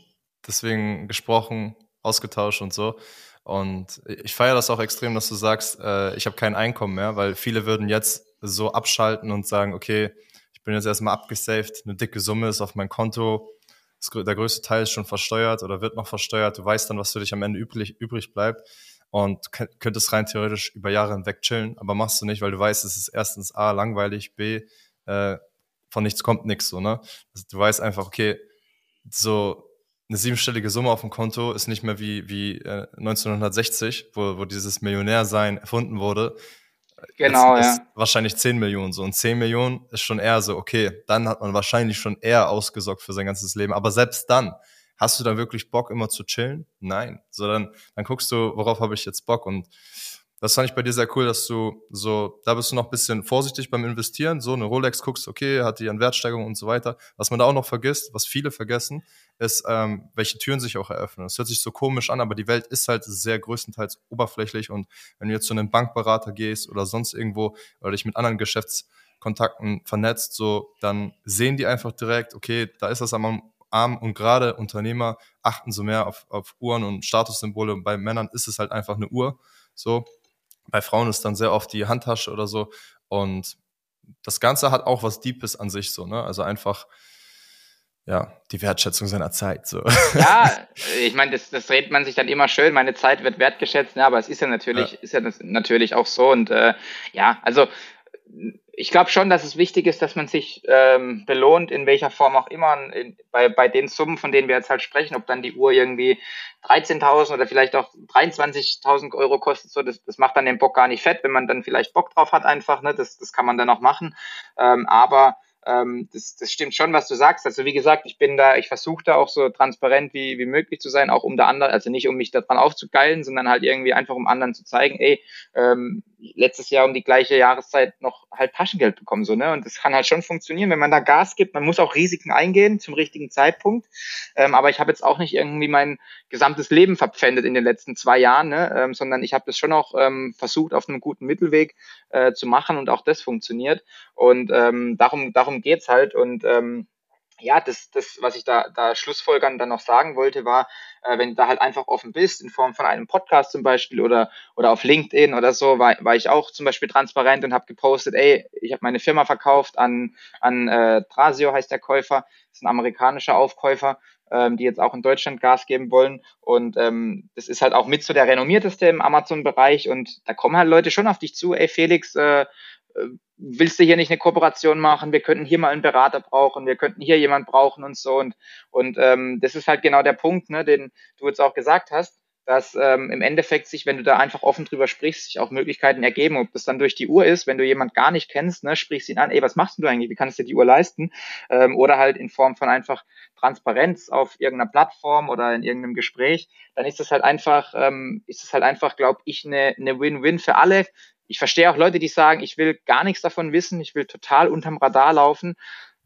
deswegen gesprochen, ausgetauscht und so. Und ich feiere das auch extrem, dass du sagst, äh, ich habe kein Einkommen mehr, weil viele würden jetzt so abschalten und sagen, okay, ich bin jetzt erstmal abgesaved, eine dicke Summe ist auf mein Konto, der größte Teil ist schon versteuert oder wird noch versteuert, du weißt dann, was für dich am Ende übrig, übrig bleibt und könntest rein theoretisch über Jahre hinweg chillen, aber machst du nicht, weil du weißt, es ist erstens A, langweilig, B, äh, von nichts kommt nichts so, ne? Also du weißt einfach, okay, so eine siebenstellige Summe auf dem Konto ist nicht mehr wie, wie äh, 1960, wo, wo dieses Millionärsein erfunden wurde. Genau, ist, ja. Wahrscheinlich 10 Millionen so. Und 10 Millionen ist schon eher so, okay, dann hat man wahrscheinlich schon eher ausgesorgt für sein ganzes Leben. Aber selbst dann, hast du da wirklich Bock, immer zu chillen? Nein. So, dann, dann guckst du, worauf habe ich jetzt Bock? Und das fand ich bei dir sehr cool, dass du so, da bist du noch ein bisschen vorsichtig beim Investieren, so eine Rolex guckst, okay, hat die an Wertsteigerung und so weiter. Was man da auch noch vergisst, was viele vergessen, ist, ähm, welche Türen sich auch eröffnen. Das hört sich so komisch an, aber die Welt ist halt sehr größtenteils oberflächlich und wenn du jetzt zu einem Bankberater gehst oder sonst irgendwo oder dich mit anderen Geschäftskontakten vernetzt, so, dann sehen die einfach direkt, okay, da ist das am Arm und gerade Unternehmer achten so mehr auf, auf Uhren und Statussymbole. Bei Männern ist es halt einfach eine Uhr. So, bei Frauen ist dann sehr oft die Handtasche oder so. Und das Ganze hat auch was Deepes an sich so, ne? Also einfach, ja, die Wertschätzung seiner Zeit. So. Ja, ich meine, das, das redet man sich dann immer schön, meine Zeit wird wertgeschätzt, ne? aber es ist ja natürlich, ja. ist ja natürlich auch so. Und äh, ja, also ich glaube schon, dass es wichtig ist, dass man sich ähm, belohnt, in welcher Form auch immer, in, bei, bei den Summen, von denen wir jetzt halt sprechen, ob dann die Uhr irgendwie 13.000 oder vielleicht auch 23.000 Euro kostet, so, das, das macht dann den Bock gar nicht fett, wenn man dann vielleicht Bock drauf hat einfach, ne, das, das kann man dann auch machen, ähm, aber ähm, das, das stimmt schon, was du sagst. Also wie gesagt, ich bin da, ich versuche da auch so transparent wie, wie möglich zu sein, auch um der anderen, also nicht um mich daran aufzugeilen, sondern halt irgendwie einfach um anderen zu zeigen, ey, ähm, letztes Jahr um die gleiche Jahreszeit noch halt Taschengeld bekommen, so, ne? Und das kann halt schon funktionieren, wenn man da Gas gibt. Man muss auch Risiken eingehen zum richtigen Zeitpunkt. Ähm, aber ich habe jetzt auch nicht irgendwie mein gesamtes Leben verpfändet in den letzten zwei Jahren, ne? Ähm, sondern ich habe das schon auch ähm, versucht, auf einem guten Mittelweg äh, zu machen und auch das funktioniert. Und ähm, darum, darum geht's halt. Und ähm, ja, das, das, was ich da, da Schlussfolgern dann noch sagen wollte, war, äh, wenn du da halt einfach offen bist, in Form von einem Podcast zum Beispiel oder, oder auf LinkedIn oder so, war, war ich auch zum Beispiel transparent und habe gepostet, ey, ich habe meine Firma verkauft an, an äh, Trasio, heißt der Käufer, ist ein amerikanischer Aufkäufer, ähm, die jetzt auch in Deutschland Gas geben wollen. Und ähm, das ist halt auch mit so der renommierteste im Amazon-Bereich. Und da kommen halt Leute schon auf dich zu, ey Felix, äh, willst du hier nicht eine Kooperation machen? Wir könnten hier mal einen Berater brauchen, wir könnten hier jemand brauchen und so. Und, und ähm, das ist halt genau der Punkt, ne, den du jetzt auch gesagt hast, dass ähm, im Endeffekt sich, wenn du da einfach offen drüber sprichst, sich auch Möglichkeiten ergeben, ob das dann durch die Uhr ist, wenn du jemand gar nicht kennst, ne, sprichst ihn an, ey, was machst du eigentlich, wie kannst du dir die Uhr leisten? Ähm, oder halt in Form von einfach Transparenz auf irgendeiner Plattform oder in irgendeinem Gespräch, dann ist das halt einfach, ähm, ist das halt einfach, glaube ich, eine, eine Win-Win für alle ich verstehe auch Leute, die sagen, ich will gar nichts davon wissen, ich will total unterm Radar laufen.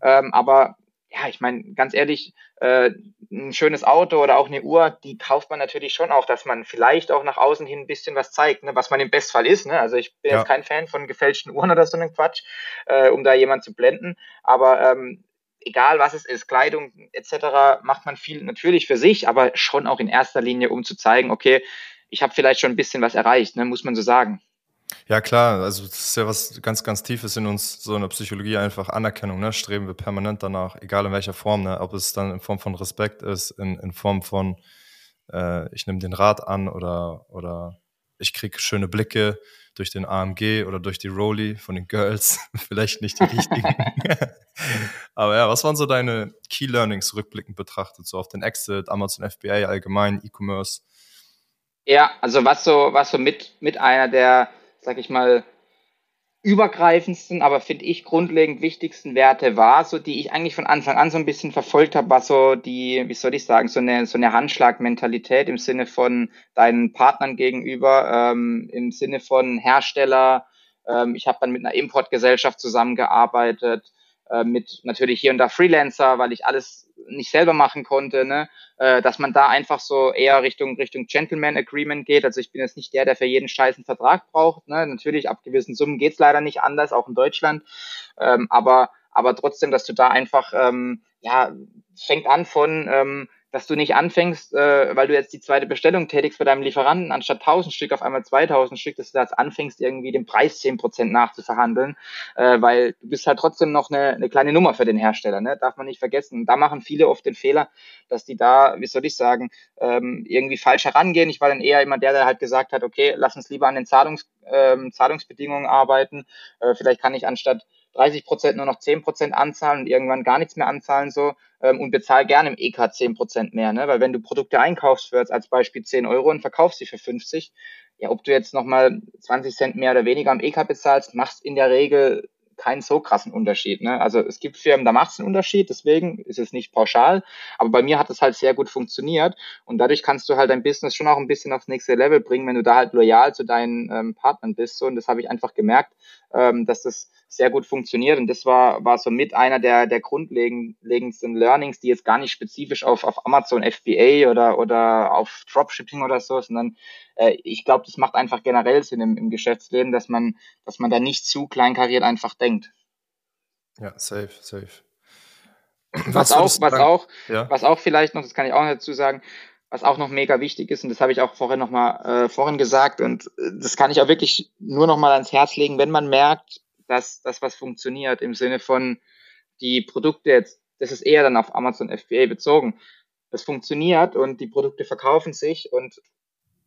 Ähm, aber ja, ich meine, ganz ehrlich, äh, ein schönes Auto oder auch eine Uhr, die kauft man natürlich schon auch, dass man vielleicht auch nach außen hin ein bisschen was zeigt, ne, was man im Bestfall ist. Ne? Also ich bin ja. jetzt kein Fan von gefälschten Uhren oder so einem Quatsch, äh, um da jemand zu blenden. Aber ähm, egal was es ist, Kleidung etc., macht man viel natürlich für sich, aber schon auch in erster Linie, um zu zeigen, okay, ich habe vielleicht schon ein bisschen was erreicht, ne, muss man so sagen. Ja, klar, also das ist ja was ganz, ganz Tiefes in uns, so in der Psychologie einfach Anerkennung, ne? Streben wir permanent danach, egal in welcher Form, ne? Ob es dann in Form von Respekt ist, in, in Form von äh, ich nehme den Rat an oder, oder ich kriege schöne Blicke durch den AMG oder durch die Rolli von den Girls. Vielleicht nicht die richtigen. Aber ja, was waren so deine Key Learnings rückblickend betrachtet, so auf den Exit, Amazon FBA allgemein, E-Commerce? Ja, also was so, was so mit, mit einer der sag ich mal, übergreifendsten, aber finde ich grundlegend wichtigsten Werte war, so die ich eigentlich von Anfang an so ein bisschen verfolgt habe, war so die, wie soll ich sagen, so eine so eine Handschlagmentalität im Sinne von deinen Partnern gegenüber, ähm, im Sinne von Hersteller. Ähm, ich habe dann mit einer Importgesellschaft zusammengearbeitet äh, mit natürlich hier und da Freelancer, weil ich alles nicht selber machen konnte, ne? äh, dass man da einfach so eher Richtung Richtung Gentleman Agreement geht. Also ich bin jetzt nicht der, der für jeden Scheiß einen Vertrag braucht. Ne? Natürlich ab gewissen Summen geht's leider nicht anders, auch in Deutschland. Ähm, aber aber trotzdem, dass du da einfach ähm, ja fängt an von ähm, dass du nicht anfängst, äh, weil du jetzt die zweite Bestellung tätigst bei deinem Lieferanten, anstatt 1000 Stück auf einmal 2000 Stück, dass du jetzt anfängst, irgendwie den Preis 10% nachzuverhandeln, äh, weil du bist halt trotzdem noch eine, eine kleine Nummer für den Hersteller, ne? darf man nicht vergessen. Und da machen viele oft den Fehler, dass die da, wie soll ich sagen, ähm, irgendwie falsch herangehen. Ich war dann eher immer der, der halt gesagt hat, okay, lass uns lieber an den Zahlungs, ähm, Zahlungsbedingungen arbeiten. Äh, vielleicht kann ich anstatt 30 Prozent nur noch 10 Prozent anzahlen und irgendwann gar nichts mehr anzahlen so ähm, und bezahl gerne im EK 10 Prozent mehr, ne? weil wenn du Produkte einkaufst für als Beispiel 10 Euro und verkaufst sie für 50, ja, ob du jetzt nochmal 20 Cent mehr oder weniger am EK bezahlst, machst in der Regel keinen so krassen Unterschied. Ne? Also es gibt Firmen, da macht es einen Unterschied, deswegen ist es nicht pauschal. Aber bei mir hat es halt sehr gut funktioniert und dadurch kannst du halt dein Business schon auch ein bisschen aufs nächste Level bringen, wenn du da halt loyal zu deinen ähm, Partnern bist. So. Und das habe ich einfach gemerkt, ähm, dass das sehr gut funktioniert. Und das war, war so mit einer der, der grundlegendsten Learnings, die jetzt gar nicht spezifisch auf, auf Amazon FBA oder, oder auf Dropshipping oder so, sondern äh, ich glaube, das macht einfach generell Sinn im, im Geschäftsleben, dass man, dass man da nicht zu kleinkariert einfach denkt. Ja, safe, safe. Was, was auch, was auch, ja? was auch vielleicht noch, das kann ich auch dazu sagen, was auch noch mega wichtig ist, und das habe ich auch vorhin noch mal äh, vorhin gesagt, und äh, das kann ich auch wirklich nur noch mal ans Herz legen, wenn man merkt, dass das was funktioniert im Sinne von die Produkte jetzt, das ist eher dann auf Amazon FBA bezogen. Das funktioniert und die Produkte verkaufen sich und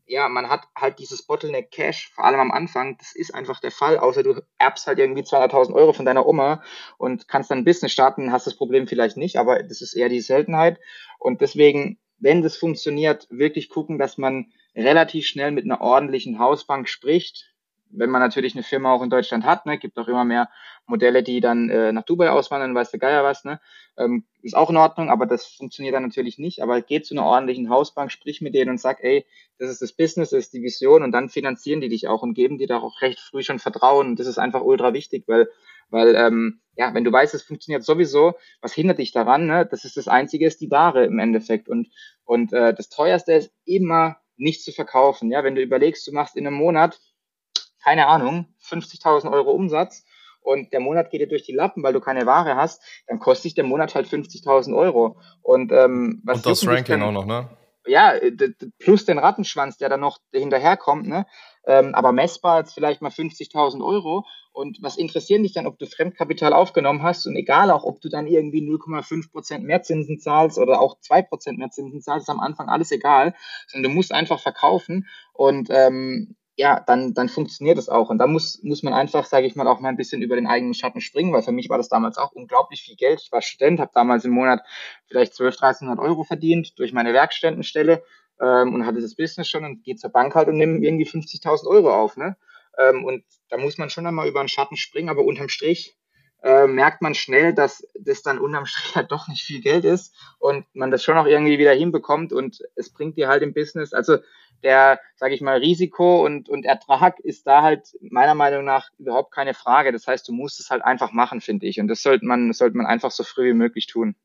ja, man hat halt dieses Bottleneck Cash, vor allem am Anfang, das ist einfach der Fall, außer du erbst halt irgendwie 200.000 Euro von deiner Oma und kannst dann ein Business starten, hast das Problem vielleicht nicht, aber das ist eher die Seltenheit. Und deswegen, wenn das funktioniert, wirklich gucken, dass man relativ schnell mit einer ordentlichen Hausbank spricht, wenn man natürlich eine Firma auch in Deutschland hat, ne, gibt auch immer mehr Modelle, die dann äh, nach Dubai auswandern, weiß der Geier was, ne, ähm, ist auch in Ordnung, aber das funktioniert dann natürlich nicht. Aber geht zu einer ordentlichen Hausbank, sprich mit denen und sag, ey, das ist das Business, das ist die Vision und dann finanzieren die dich auch und geben dir da auch recht früh schon Vertrauen und das ist einfach ultra wichtig, weil weil ähm, ja, wenn du weißt, es funktioniert sowieso, was hindert dich daran? Ne? Das ist das Einzige, ist die Ware im Endeffekt und und äh, das teuerste ist immer nicht zu verkaufen. Ja, wenn du überlegst, du machst in einem Monat keine Ahnung, 50.000 Euro Umsatz und der Monat geht dir durch die Lappen, weil du keine Ware hast, dann kostet sich der Monat halt 50.000 Euro. Und, ähm, was und das Ranking auch noch, ne? Ja, plus den Rattenschwanz, der dann noch hinterherkommt, ne? Ähm, aber messbar jetzt vielleicht mal 50.000 Euro. Und was interessieren dich dann, ob du Fremdkapital aufgenommen hast? Und egal auch, ob du dann irgendwie 0,5 Prozent mehr Zinsen zahlst oder auch 2% mehr Zinsen zahlst, ist am Anfang alles egal. Sondern du musst einfach verkaufen. Und ähm, ja, dann, dann funktioniert es auch. Und da muss, muss man einfach, sage ich mal, auch mal ein bisschen über den eigenen Schatten springen, weil für mich war das damals auch unglaublich viel Geld. Ich war Student, habe damals im Monat vielleicht 12, 1300 Euro verdient durch meine Werkstättenstelle ähm, und hatte das Business schon und gehe zur Bank halt und nehme irgendwie 50.000 Euro auf. Ne? Ähm, und da muss man schon einmal über den Schatten springen, aber unterm Strich äh, merkt man schnell, dass das dann unterm Strich halt doch nicht viel Geld ist und man das schon auch irgendwie wieder hinbekommt und es bringt dir halt im Business, also der, sage ich mal, Risiko und, und Ertrag ist da halt meiner Meinung nach überhaupt keine Frage. Das heißt, du musst es halt einfach machen, finde ich. Und das sollte man, das sollte man einfach so früh wie möglich tun.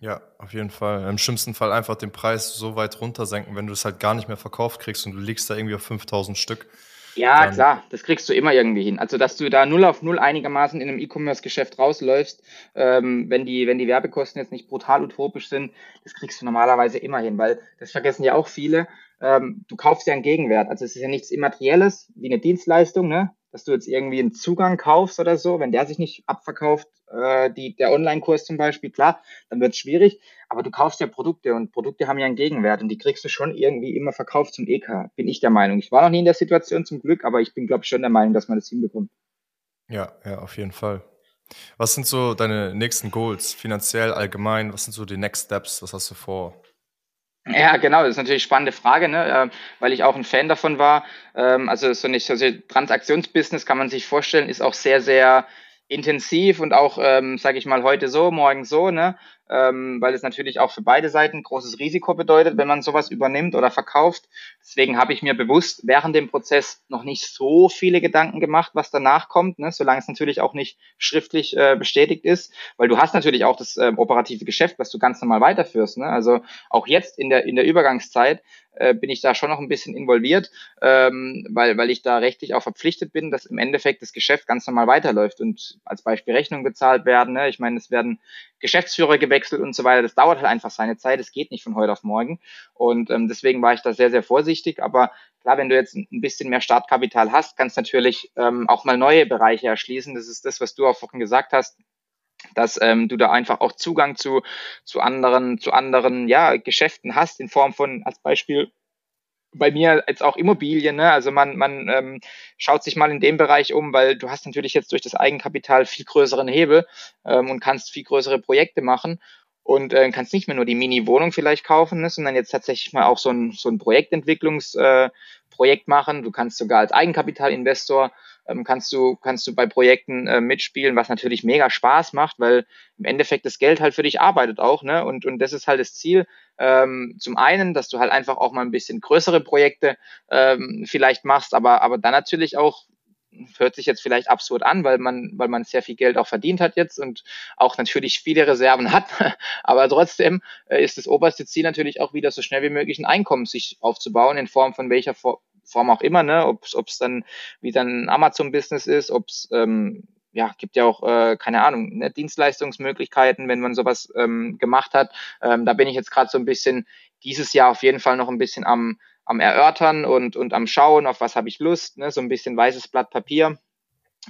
Ja, auf jeden Fall. Im schlimmsten Fall einfach den Preis so weit runtersenken, wenn du es halt gar nicht mehr verkauft kriegst und du liegst da irgendwie auf 5000 Stück. Ja, dann klar, das kriegst du immer irgendwie hin. Also, dass du da null auf null einigermaßen in einem E-Commerce-Geschäft rausläufst, ähm, wenn, die, wenn die Werbekosten jetzt nicht brutal utopisch sind, das kriegst du normalerweise immer hin, weil das vergessen ja auch viele ähm, du kaufst ja einen Gegenwert. Also es ist ja nichts Immaterielles wie eine Dienstleistung, ne? dass du jetzt irgendwie einen Zugang kaufst oder so, wenn der sich nicht abverkauft, äh, die, der Online-Kurs zum Beispiel, klar, dann wird es schwierig, aber du kaufst ja Produkte und Produkte haben ja einen Gegenwert und die kriegst du schon irgendwie immer verkauft zum EK, bin ich der Meinung. Ich war noch nie in der Situation zum Glück, aber ich bin, glaube ich, schon der Meinung, dass man das hinbekommt. Ja, ja, auf jeden Fall. Was sind so deine nächsten Goals, finanziell, allgemein? Was sind so die Next Steps? Was hast du vor? Ja, genau, das ist natürlich eine spannende Frage, ne? äh, weil ich auch ein Fan davon war. Ähm, also so nicht, also Transaktionsbusiness kann man sich vorstellen, ist auch sehr, sehr intensiv und auch, ähm, sage ich mal, heute so, morgen so, ne? Ähm, weil es natürlich auch für beide Seiten großes Risiko bedeutet, wenn man sowas übernimmt oder verkauft. Deswegen habe ich mir bewusst während dem Prozess noch nicht so viele Gedanken gemacht, was danach kommt, ne? solange es natürlich auch nicht schriftlich äh, bestätigt ist, weil du hast natürlich auch das äh, operative Geschäft, was du ganz normal weiterführst. Ne? Also auch jetzt in der, in der Übergangszeit äh, bin ich da schon noch ein bisschen involviert, ähm, weil, weil ich da rechtlich auch verpflichtet bin, dass im Endeffekt das Geschäft ganz normal weiterläuft und als Beispiel Rechnungen bezahlt werden. Ne? Ich meine, es werden Geschäftsführer gewechselt und so weiter. Das dauert halt einfach seine Zeit. Es geht nicht von heute auf morgen. Und ähm, deswegen war ich da sehr, sehr vorsichtig. Aber klar, wenn du jetzt ein bisschen mehr Startkapital hast, kannst natürlich ähm, auch mal neue Bereiche erschließen. Das ist das, was du auch vorhin gesagt hast dass ähm, du da einfach auch Zugang zu, zu anderen, zu anderen ja, Geschäften hast, in Form von, als Beispiel, bei mir jetzt auch Immobilien, ne? Also man, man ähm, schaut sich mal in dem Bereich um, weil du hast natürlich jetzt durch das Eigenkapital viel größeren Hebel ähm, und kannst viel größere Projekte machen und äh, kannst nicht mehr nur die Mini-Wohnung vielleicht kaufen, ne, sondern jetzt tatsächlich mal auch so ein, so ein Projektentwicklungsprojekt äh, machen. Du kannst sogar als Eigenkapitalinvestor ähm, kannst du kannst du bei Projekten äh, mitspielen, was natürlich mega Spaß macht, weil im Endeffekt das Geld halt für dich arbeitet auch, ne? Und und das ist halt das Ziel. Ähm, zum einen, dass du halt einfach auch mal ein bisschen größere Projekte ähm, vielleicht machst, aber aber dann natürlich auch hört sich jetzt vielleicht absurd an, weil man, weil man sehr viel Geld auch verdient hat jetzt und auch natürlich viele Reserven hat. Aber trotzdem äh, ist das oberste Ziel natürlich auch wieder so schnell wie möglich ein Einkommen sich aufzubauen in Form von welcher Form auch immer, ne? Ob es dann wieder ein Amazon-Business ist, ob es ähm, ja, gibt ja auch, äh, keine Ahnung, ne, Dienstleistungsmöglichkeiten, wenn man sowas ähm, gemacht hat. Ähm, da bin ich jetzt gerade so ein bisschen dieses Jahr auf jeden Fall noch ein bisschen am, am Erörtern und, und am Schauen, auf was habe ich Lust, ne? so ein bisschen weißes Blatt Papier.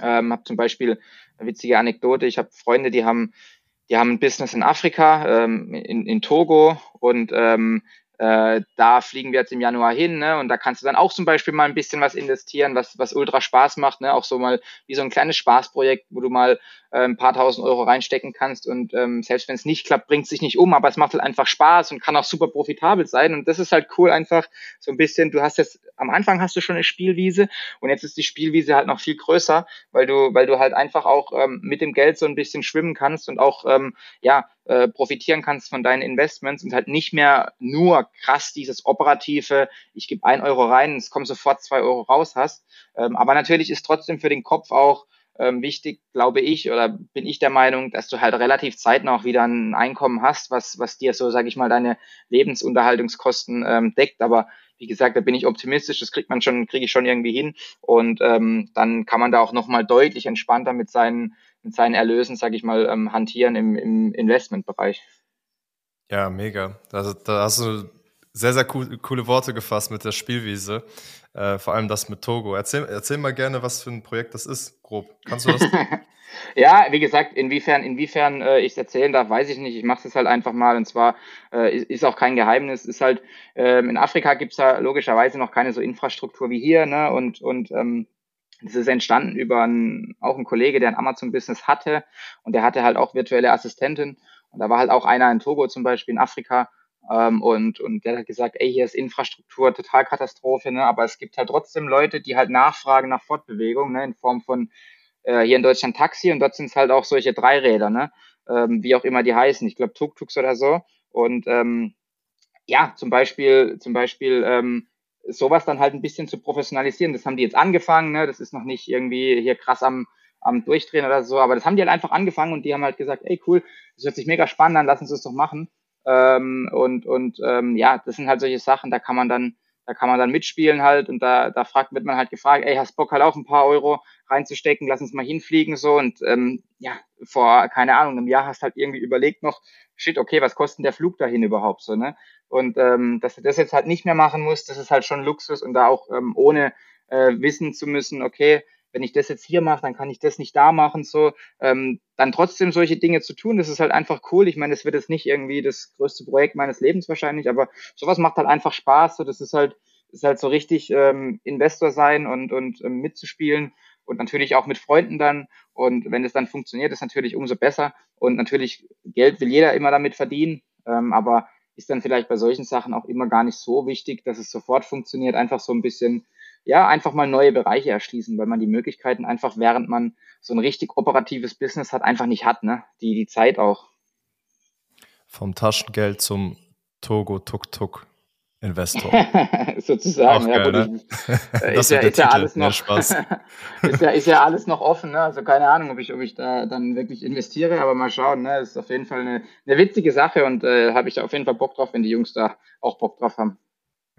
Ähm, habe zum Beispiel eine witzige Anekdote, ich habe Freunde, die haben, die haben ein Business in Afrika, ähm, in, in Togo und ähm, äh, da fliegen wir jetzt im Januar hin, ne? Und da kannst du dann auch zum Beispiel mal ein bisschen was investieren, was, was ultra Spaß macht, ne? Auch so mal wie so ein kleines Spaßprojekt, wo du mal äh, ein paar tausend Euro reinstecken kannst und ähm, selbst wenn es nicht klappt, bringt es sich nicht um, aber es macht halt einfach Spaß und kann auch super profitabel sein. Und das ist halt cool, einfach so ein bisschen, du hast jetzt, am Anfang hast du schon eine Spielwiese und jetzt ist die Spielwiese halt noch viel größer, weil du, weil du halt einfach auch ähm, mit dem Geld so ein bisschen schwimmen kannst und auch ähm, ja, äh, profitieren kannst von deinen Investments und halt nicht mehr nur krass dieses operative, ich gebe ein Euro rein, es kommen sofort zwei Euro raus hast. Ähm, aber natürlich ist trotzdem für den Kopf auch ähm, wichtig, glaube ich, oder bin ich der Meinung, dass du halt relativ zeitnah auch wieder ein Einkommen hast, was, was dir so, sage ich mal, deine Lebensunterhaltungskosten ähm, deckt. Aber wie gesagt, da bin ich optimistisch, das kriegt man schon, kriege ich schon irgendwie hin. Und ähm, dann kann man da auch nochmal deutlich entspannter mit seinen mit seinen Erlösen, sage ich mal, ähm, hantieren im, im Investmentbereich. Ja, mega. Also, da hast du sehr, sehr cool, coole Worte gefasst mit der Spielwiese. Äh, vor allem das mit Togo. Erzähl, erzähl mal gerne, was für ein Projekt das ist, grob. Kannst du das? ja, wie gesagt, inwiefern, inwiefern äh, ich es erzählen darf, weiß ich nicht. Ich mache es halt einfach mal und zwar äh, ist, auch kein Geheimnis. Ist halt, ähm, in Afrika gibt es da logischerweise noch keine so Infrastruktur wie hier, ne? Und, und ähm, das ist entstanden über einen, auch einen Kollege, der ein Amazon-Business hatte und der hatte halt auch virtuelle Assistentin. Und da war halt auch einer in Togo zum Beispiel, in Afrika. Ähm, und, und der hat gesagt, ey, hier ist Infrastruktur total Katastrophe, ne? aber es gibt halt trotzdem Leute, die halt nachfragen nach Fortbewegung, ne? in Form von äh, hier in Deutschland Taxi und dort sind es halt auch solche Dreiräder, ne? Ähm, wie auch immer die heißen, ich glaube Tuk-Tuks oder so. Und ähm, ja, zum Beispiel, zum Beispiel ähm, sowas dann halt ein bisschen zu professionalisieren. Das haben die jetzt angefangen, ne? das ist noch nicht irgendwie hier krass am, am Durchdrehen oder so, aber das haben die halt einfach angefangen und die haben halt gesagt, ey cool, das hört sich mega spannend an, lass uns das doch machen. Ähm, und und ähm, ja, das sind halt solche Sachen, da kann man dann, da kann man dann mitspielen halt und da, da fragt, wird man halt gefragt, ey, hast Bock halt auch ein paar Euro reinzustecken, lass uns mal hinfliegen so und ähm, ja, vor, keine Ahnung, einem Jahr hast halt irgendwie überlegt noch, shit, okay, was kostet der Flug dahin überhaupt so, ne? Und ähm, dass du das jetzt halt nicht mehr machen musst, das ist halt schon Luxus und da auch ähm, ohne äh, wissen zu müssen, okay, wenn ich das jetzt hier mache, dann kann ich das nicht da machen, so, ähm, dann trotzdem solche Dinge zu tun, das ist halt einfach cool. Ich meine, es wird jetzt nicht irgendwie das größte Projekt meines Lebens wahrscheinlich, aber sowas macht halt einfach Spaß, so, das ist halt, ist halt so richtig ähm, Investor sein und, und ähm, mitzuspielen und natürlich auch mit Freunden dann. Und wenn es dann funktioniert, ist natürlich umso besser. Und natürlich, Geld will jeder immer damit verdienen, ähm, aber ist dann vielleicht bei solchen Sachen auch immer gar nicht so wichtig, dass es sofort funktioniert. Einfach so ein bisschen ja, einfach mal neue Bereiche erschließen, weil man die Möglichkeiten einfach, während man so ein richtig operatives Business hat, einfach nicht hat, ne? Die, die Zeit auch. Vom Taschengeld zum Togo Tuk Tuk Investor. Sozusagen, ja, geil, gut, ne? Äh, ist, ja, ist ja alles noch Spaß. ist, ja, ist ja alles noch offen, ne? Also keine Ahnung, ob ich, ob ich da dann wirklich investiere, aber mal schauen, ne? Ist auf jeden Fall eine, eine witzige Sache und äh, habe ich da auf jeden Fall Bock drauf, wenn die Jungs da auch Bock drauf haben.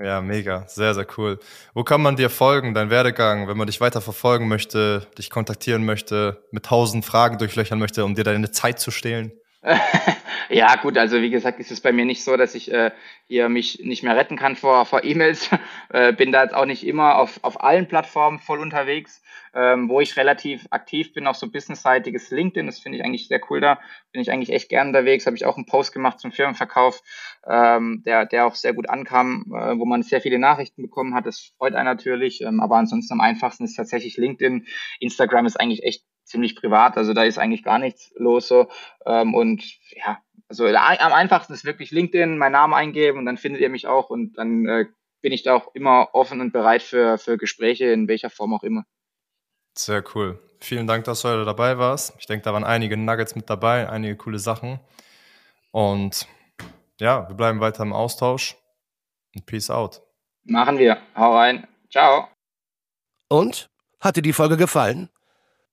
Ja, mega. Sehr, sehr cool. Wo kann man dir folgen, dein Werdegang, wenn man dich weiter verfolgen möchte, dich kontaktieren möchte, mit tausend Fragen durchlöchern möchte, um dir deine Zeit zu stehlen? ja, gut, also wie gesagt, ist es bei mir nicht so, dass ich äh, hier mich nicht mehr retten kann vor, vor E-Mails. äh, bin da jetzt auch nicht immer auf, auf allen Plattformen voll unterwegs. Ähm, wo ich relativ aktiv bin, auch so businessseitiges LinkedIn, das finde ich eigentlich sehr cool da. Bin ich eigentlich echt gern unterwegs, habe ich auch einen Post gemacht zum Firmenverkauf, ähm, der, der auch sehr gut ankam, äh, wo man sehr viele Nachrichten bekommen hat. Das freut einen natürlich. Ähm, aber ansonsten am einfachsten ist tatsächlich LinkedIn. Instagram ist eigentlich echt ziemlich privat, also da ist eigentlich gar nichts los so. Ähm, und ja, also am einfachsten ist wirklich LinkedIn, meinen Namen eingeben und dann findet ihr mich auch und dann äh, bin ich da auch immer offen und bereit für, für Gespräche, in welcher Form auch immer. Sehr cool. Vielen Dank, dass du heute dabei warst. Ich denke, da waren einige Nuggets mit dabei, einige coole Sachen. Und ja, wir bleiben weiter im Austausch. Und peace out. Machen wir. Hau rein. Ciao. Und? Hat dir die Folge gefallen?